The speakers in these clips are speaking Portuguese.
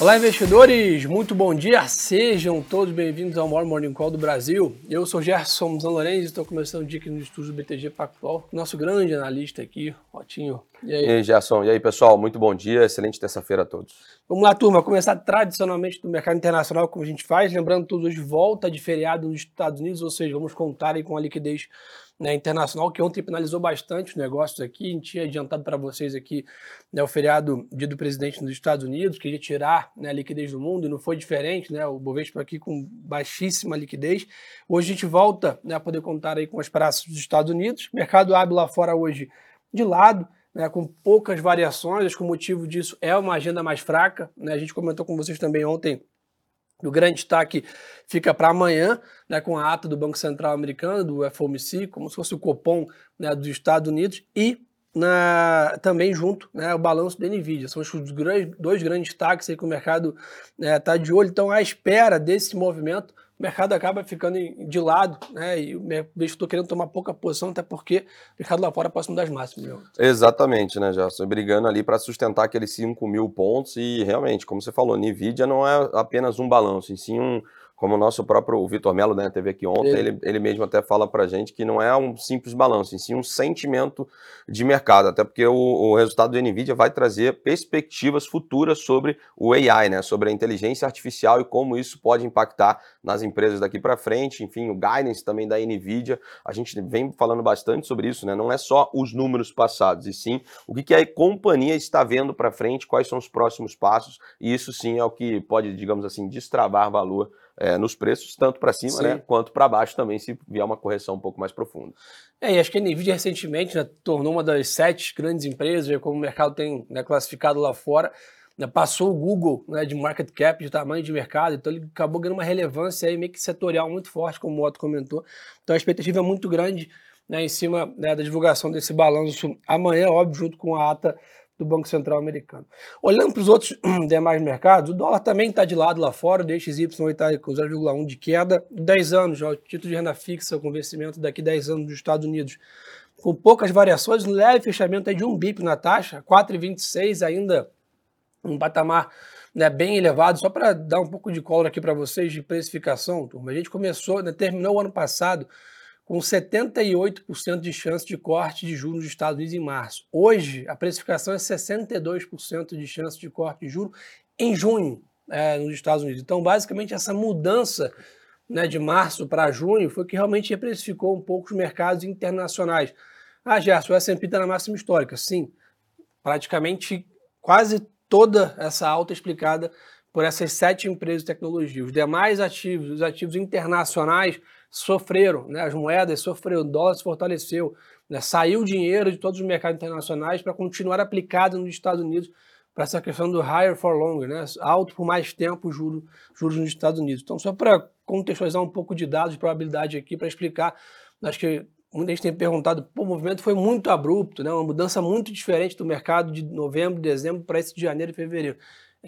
Olá, investidores! Muito bom dia! Sejam todos bem-vindos ao maior Morning Call do Brasil. Eu sou Gerson Zanlorenzi e estou começando o dia aqui no estúdio do BTG Pactual. Nosso grande analista aqui, Rotinho. E aí? E aí, Gerson? E aí, pessoal? Muito bom dia, excelente terça-feira a todos. Vamos lá, turma. Começar tradicionalmente do mercado internacional, como a gente faz. Lembrando, todos hoje volta de feriado nos Estados Unidos, ou seja, vamos contar aí com a liquidez né, internacional, que ontem penalizou bastante os negócios aqui. A gente tinha adiantado para vocês aqui né, o feriado dia do presidente nos Estados Unidos, que ia tirar né, a liquidez do mundo, e não foi diferente, né? O Bovespa aqui com baixíssima liquidez. Hoje a gente volta né, a poder contar aí com as praças dos Estados Unidos. O mercado abre lá fora hoje de lado. Né, com poucas variações, acho que o motivo disso é uma agenda mais fraca. Né, a gente comentou com vocês também ontem o grande destaque fica para amanhã, né, com a ata do Banco Central Americano, do FOMC, como se fosse o Copom né, dos Estados Unidos, e na, também junto né, o balanço da NVIDIA. São os dois grandes destaques aí que o mercado está né, de olho. Então, à espera desse movimento, o mercado acaba ficando de lado, né? E o estou querendo tomar pouca posição, até porque o mercado lá fora é próximo das máximas. Exatamente, né, Gerson? Brigando ali para sustentar aqueles 5 mil pontos e realmente, como você falou, NVIDIA não é apenas um balanço, e sim um, como o nosso próprio Vitor Melo, né, teve aqui ontem, ele, ele mesmo até fala para gente que não é um simples balanço, em sim um sentimento de mercado, até porque o, o, resultado do NVIDIA vai trazer perspectivas futuras sobre o AI, né, sobre a inteligência artificial e como isso pode impactar nas empresas daqui para frente, enfim, o guidance também da NVIDIA, a gente vem falando bastante sobre isso, né, não é só os números passados, e sim o que, que a companhia está vendo para frente, quais são os próximos passos, e isso sim é o que pode, digamos assim, destravar valor é, nos preços, tanto para cima né, quanto para baixo também, se vier uma correção um pouco mais profunda. É, e acho que a NVIDIA recentemente né, tornou uma das sete grandes empresas, como o mercado tem né, classificado lá fora, né, passou o Google né, de market cap, de tamanho de mercado, então ele acabou ganhando uma relevância aí meio que setorial muito forte, como o Otto comentou. Então a expectativa é muito grande né, em cima né, da divulgação desse balanço amanhã, óbvio, junto com a ata do Banco Central americano. Olhando para os outros demais mercados, o dólar também está de lado lá fora, o DXY está com 0,1 de queda, 10 anos, já, o título de renda fixa com vencimento daqui 10 anos dos Estados Unidos, com poucas variações, um leve fechamento é de um BIP na taxa, 4,26 ainda um patamar né, bem elevado, só para dar um pouco de cola aqui para vocês de precificação, turma. A gente começou, né, terminou o ano passado com 78% de chance de corte de juros nos Estados Unidos em março. Hoje, a precificação é 62% de chance de corte de juros em junho é, nos Estados Unidos. Então, basicamente, essa mudança né, de março para junho foi que realmente reprecificou um pouco os mercados internacionais. Ah, Gerson, o S&P está na máxima histórica. Sim, praticamente quase toda essa alta explicada por essas sete empresas de tecnologia. Os demais ativos, os ativos internacionais, sofreram, né? as moedas sofreram, o dólar se fortaleceu, né? saiu dinheiro de todos os mercados internacionais para continuar aplicado nos Estados Unidos para essa questão do higher for longer, né? alto por mais tempo juros, juros nos Estados Unidos. Então, só para contextualizar um pouco de dados de probabilidade aqui, para explicar, acho que muita gente tem perguntado, o movimento foi muito abrupto, né? uma mudança muito diferente do mercado de novembro, dezembro para esse de janeiro e fevereiro.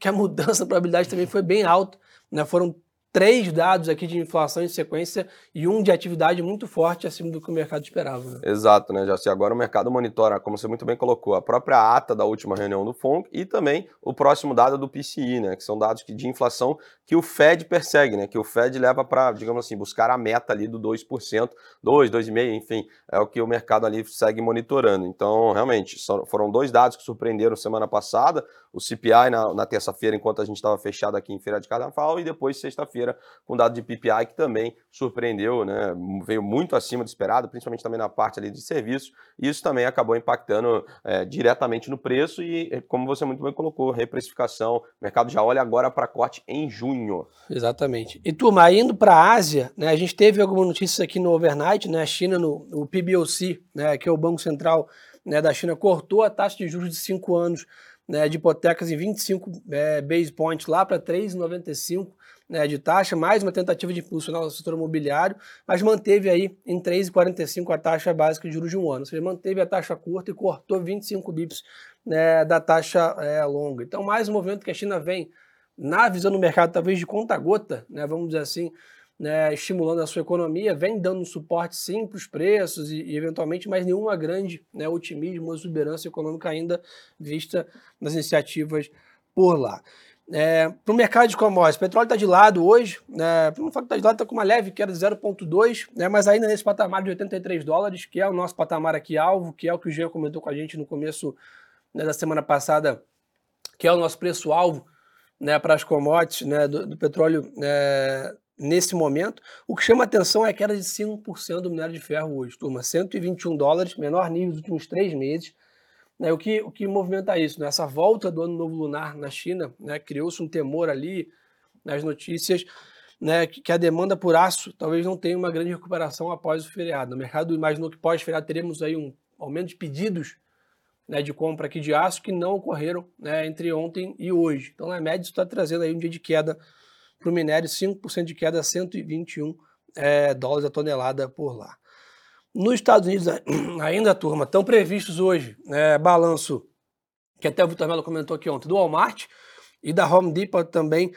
Que a mudança, a probabilidade também foi bem alta, né? foram três dados aqui de inflação em sequência e um de atividade muito forte acima do que o mercado esperava. Né? Exato, né, Jaci? Agora o mercado monitora, como você muito bem colocou, a própria ata da última reunião do FONC e também o próximo dado do PCI, né, que são dados de inflação que o Fed persegue, né, que o Fed leva para, digamos assim, buscar a meta ali do 2%, 2, 2,5%, enfim, é o que o mercado ali segue monitorando. Então, realmente, foram dois dados que surpreenderam semana passada, o CPI na, na terça-feira, enquanto a gente estava fechado aqui em Feira de Carnaval, e depois sexta-feira com dado de PPI que também surpreendeu, né? veio muito acima do esperado, principalmente também na parte ali de serviços, e isso também acabou impactando é, diretamente no preço e, como você muito bem colocou, reprecificação, o mercado já olha agora para corte em junho. Exatamente. E turma, indo para a Ásia, né, a gente teve algumas notícias aqui no overnight, né, a China no, no PBOC, né, que é o Banco Central né, da China, cortou a taxa de juros de 5 anos né, de hipotecas em 25 é, base points lá para 3,95 né, de taxa, mais uma tentativa de impulsionar o setor imobiliário, mas manteve aí em 3,45 a taxa básica de juros de um ano, ou seja, manteve a taxa curta e cortou 25 bips né, da taxa é, longa. Então, mais um movimento que a China vem na visão do mercado, talvez de conta-gota, né, vamos dizer assim, né, estimulando a sua economia, vem dando suporte sim para os preços e, e, eventualmente, mas nenhuma grande né, otimismo ou exuberância econômica ainda vista nas iniciativas por lá. É, para o mercado de commodities, o petróleo está de lado hoje, né, não falar que está de lado, está com uma leve queda de 0,2, né, mas ainda nesse patamar de 83 dólares, que é o nosso patamar aqui alvo, que é o que o Jean comentou com a gente no começo né, da semana passada, que é o nosso preço-alvo né, para as commodities né, do, do petróleo né, nesse momento. O que chama atenção é a queda de 5% do minério de ferro hoje, turma. 121 dólares, menor nível dos últimos três meses. Né, o, que, o que movimenta isso? Né? Essa volta do ano novo lunar na China, né, criou-se um temor ali nas notícias né, que, a demanda por aço talvez não tenha uma grande recuperação após o feriado. O mercado imaginou que pós-feriado teremos aí um aumento de pedidos né, de compra aqui de aço que não ocorreram né, entre ontem e hoje. Então, a média está trazendo aí um dia de queda para o minério, 5% de queda a 121 é, dólares a tonelada por lá. Nos Estados Unidos, ainda, turma, estão previstos hoje é, balanço, que até o Vitor Mello comentou aqui ontem, do Walmart e da Home Depot também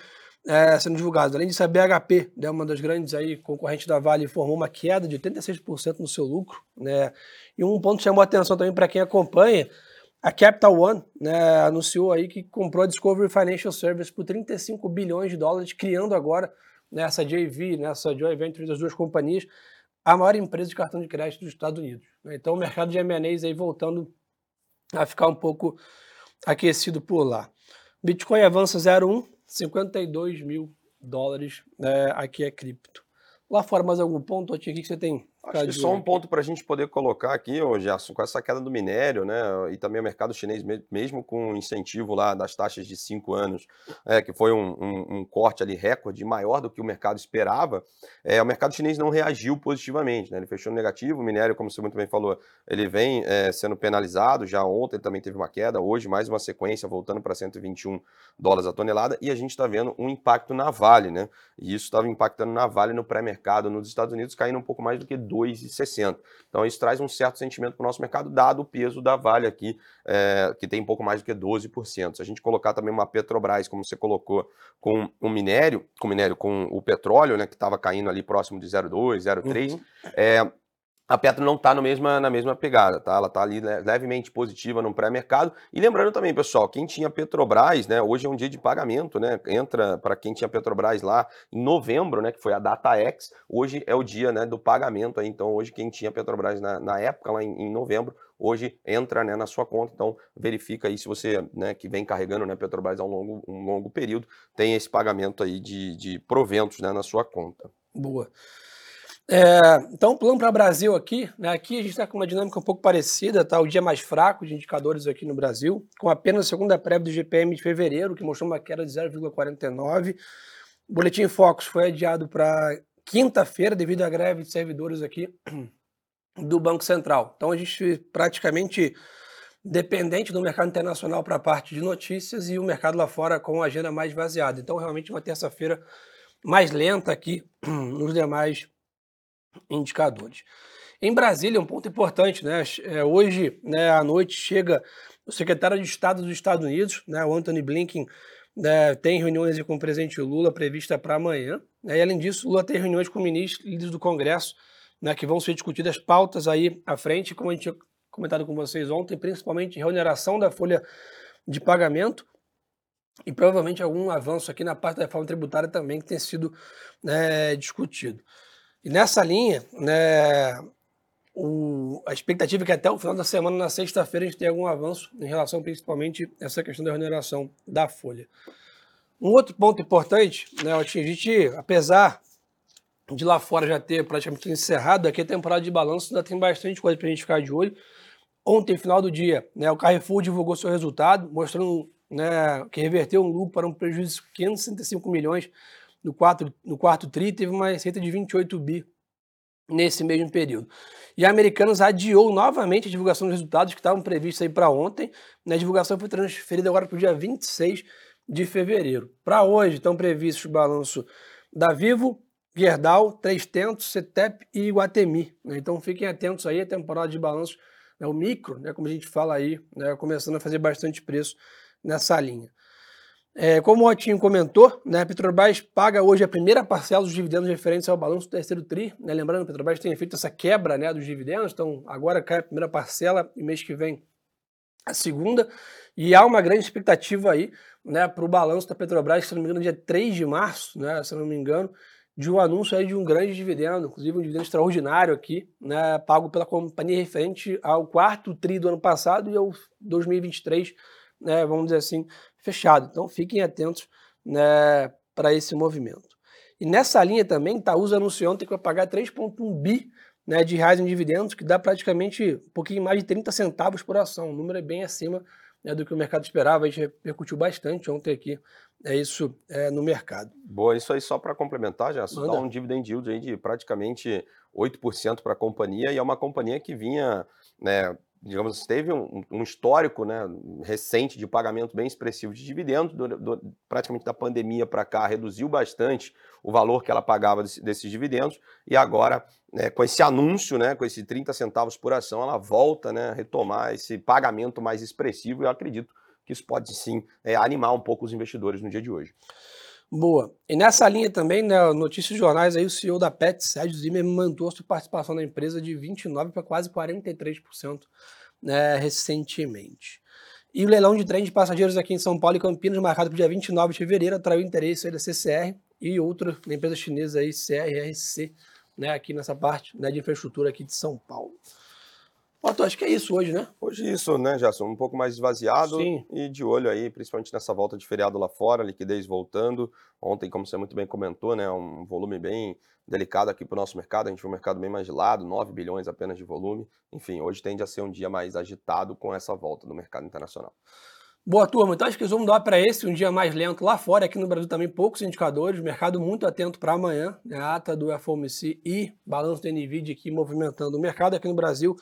é, sendo divulgados. Além disso, a BHP, né, uma das grandes aí, concorrentes da Vale, informou uma queda de 86% no seu lucro. Né, e um ponto chamou a atenção também para quem acompanha, a Capital One né, anunciou aí que comprou a Discovery Financial Service por 35 bilhões de dólares, criando agora nessa JV, nessa joint venture das duas companhias, a maior empresa de cartão de crédito dos Estados Unidos. Né? Então o mercado de M&As aí voltando a ficar um pouco aquecido por lá. Bitcoin avança 0,1, 52 mil dólares, né, aqui é cripto. Lá fora, mais algum ponto, aqui que você tem Acho que só um ponto para a gente poder colocar aqui, ô Gerson, com essa queda do minério, né, e também o mercado chinês, mesmo com o incentivo lá das taxas de cinco anos, é, que foi um, um, um, corte ali recorde maior do que o mercado esperava, é, o mercado chinês não reagiu positivamente, né, ele fechou negativo, o minério, como você muito bem falou, ele vem é, sendo penalizado, já ontem também teve uma queda, hoje mais uma sequência, voltando para 121 dólares a tonelada, e a gente está vendo um impacto na Vale, né, e isso estava impactando na Vale no pré-mercado nos Estados Unidos, caindo um pouco mais do que 2,60. Então isso traz um certo sentimento para o nosso mercado, dado o peso da Vale aqui, é, que tem um pouco mais do que 12%. Se a gente colocar também uma Petrobras, como você colocou, com o minério, com o minério, com o petróleo, né, que estava caindo ali próximo de 0,2, 0,3, uhum. é, a Petro não está na mesma pegada, tá? Ela está ali levemente positiva no pré-mercado. E lembrando também, pessoal, quem tinha Petrobras, né? Hoje é um dia de pagamento, né? Entra para quem tinha Petrobras lá em novembro, né? Que foi a data X. Hoje é o dia, né? Do pagamento. Aí, então, hoje quem tinha Petrobras na, na época lá em, em, novembro, hoje entra, né? Na sua conta. Então, verifica aí se você, né? Que vem carregando, né? Petrobras há um longo, um longo período, tem esse pagamento aí de, de proventos, né? Na sua conta. Boa. É, então, plano para o Brasil aqui, né, aqui a gente está com uma dinâmica um pouco parecida, tá? O dia mais fraco de indicadores aqui no Brasil, com apenas a segunda prévia do GPM de fevereiro, que mostrou uma queda de 0,49. O Boletim Focus foi adiado para quinta-feira devido à greve de servidores aqui do Banco Central. Então, a gente praticamente dependente do mercado internacional para a parte de notícias e o mercado lá fora com a agenda mais vaziada. Então, realmente, uma terça-feira mais lenta aqui nos demais indicadores. Em Brasília, um ponto importante, né? É, hoje, né, à noite, chega o secretário de Estado dos Estados Unidos, né, o Anthony Blinken, né, tem reuniões com o presidente Lula prevista para amanhã. Né, e além disso, Lula tem reuniões com ministros líderes do Congresso, né, que vão ser discutidas pautas aí à frente, como a gente tinha comentado com vocês ontem, principalmente reoneração da folha de pagamento e provavelmente algum avanço aqui na parte da reforma tributária também que tem sido né, discutido. E nessa linha, né, o, a expectativa é que até o final da semana, na sexta-feira, a gente tenha algum avanço em relação principalmente a essa questão da remuneração da folha. Um outro ponto importante, né, a gente, apesar de lá fora já ter praticamente encerrado, aqui a temporada de balanço ainda tem bastante coisa para a gente ficar de olho. Ontem, final do dia, né, o Carrefour divulgou seu resultado, mostrando né, que reverteu um lucro para um prejuízo de 565 milhões no quarto, no quarto TRI, teve uma receita de 28 bi nesse mesmo período. E a Americanas adiou novamente a divulgação dos resultados que estavam previstos aí para ontem. A divulgação foi transferida agora para o dia 26 de fevereiro. Para hoje estão previstos o balanço da Vivo, Gerdau, Três Tentos, CETEP e Iguatemi. Né? Então fiquem atentos aí, a temporada de balanços, né? o micro, né? como a gente fala aí, né? começando a fazer bastante preço nessa linha. É, como o Otinho comentou, né, a Petrobras paga hoje a primeira parcela dos dividendos referentes ao balanço do terceiro TRI. Né, lembrando, a Petrobras tem feito essa quebra né, dos dividendos, então agora cai a primeira parcela e mês que vem a segunda, e há uma grande expectativa aí né, para o balanço da Petrobras, se não me engano, dia 3 de março, né, se não me engano, de um anúncio aí de um grande dividendo, inclusive um dividendo extraordinário aqui, né, pago pela companhia referente ao quarto tri do ano passado e ao 2023, né, vamos dizer assim, fechado. Então fiquem atentos né, para esse movimento. E nessa linha também, Itaúsa anunciou ontem que vai pagar 3,1 bi né, de reais em dividendos, que dá praticamente um pouquinho mais de 30 centavos por ação. O número é bem acima né, do que o mercado esperava, a gente repercutiu bastante ontem aqui, é isso é, no mercado. Boa, isso aí só para complementar, já dá um dividend yield aí de praticamente 8% para a companhia, e é uma companhia que vinha né, digamos, teve um, um, histórico né, recente de pagamento bem expressivo de dividendos, do, do, praticamente da pandemia para cá, reduziu bastante o valor que ela pagava desse, desses dividendos, e agora, né, com esse anúncio, né, com esse 30 centavos por ação, ela volta né, a retomar esse pagamento mais expressivo, e eu acredito que isso pode sim é, animar um pouco os investidores no dia de hoje. Boa. E nessa linha também, né, notícias jornais aí, o CEO da Pet, Sérgio Zimmer, mantou sua participação na empresa de 29% para quase 43% né, recentemente. E o leilão de trem de passageiros aqui em São Paulo e Campinas, marcado para o dia 29 de fevereiro, atraiu interesse aí da CCR e outra empresa chinesa aí, CRRC, né, aqui nessa parte né, de infraestrutura aqui de São Paulo. Otto, acho que é isso hoje, né? Hoje é isso, né, Gerson? Um pouco mais esvaziado Sim. e de olho aí, principalmente nessa volta de feriado lá fora, liquidez voltando. Ontem, como você muito bem comentou, né, um volume bem delicado aqui para o nosso mercado. A gente viu um mercado bem mais gelado, 9 bilhões apenas de volume. Enfim, hoje tende a ser um dia mais agitado com essa volta do mercado internacional. Boa turma, então acho que vamos dar para esse um dia mais lento lá fora, aqui no Brasil também poucos indicadores, mercado muito atento para amanhã, né, a ata do FOMC e balanço da NVIDIA aqui movimentando o mercado aqui no Brasil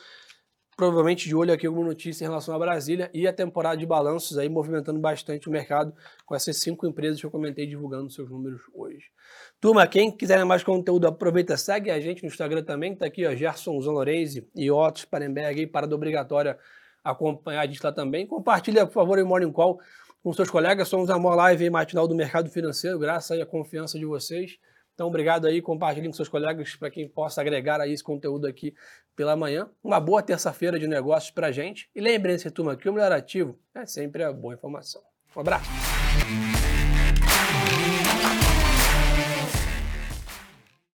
provavelmente de olho aqui alguma notícia em relação a Brasília e a temporada de balanços aí movimentando bastante o mercado com essas cinco empresas que eu comentei divulgando seus números hoje. Turma, quem quiser mais conteúdo, aproveita, segue a gente no Instagram também, tá aqui, ó, Gerson Zanorense e Otto Sparenberg aí, parada obrigatória acompanhar a gente lá também. Compartilha, por favor, o Morning Call com seus colegas, somos a maior live matinal do mercado financeiro, graças aí à confiança de vocês. Então, obrigado aí, compartilhem com seus colegas para quem possa agregar aí esse conteúdo aqui pela manhã. Uma boa terça-feira de negócios para gente. E lembrem-se, turma, que o melhor ativo é sempre a boa informação. Um abraço.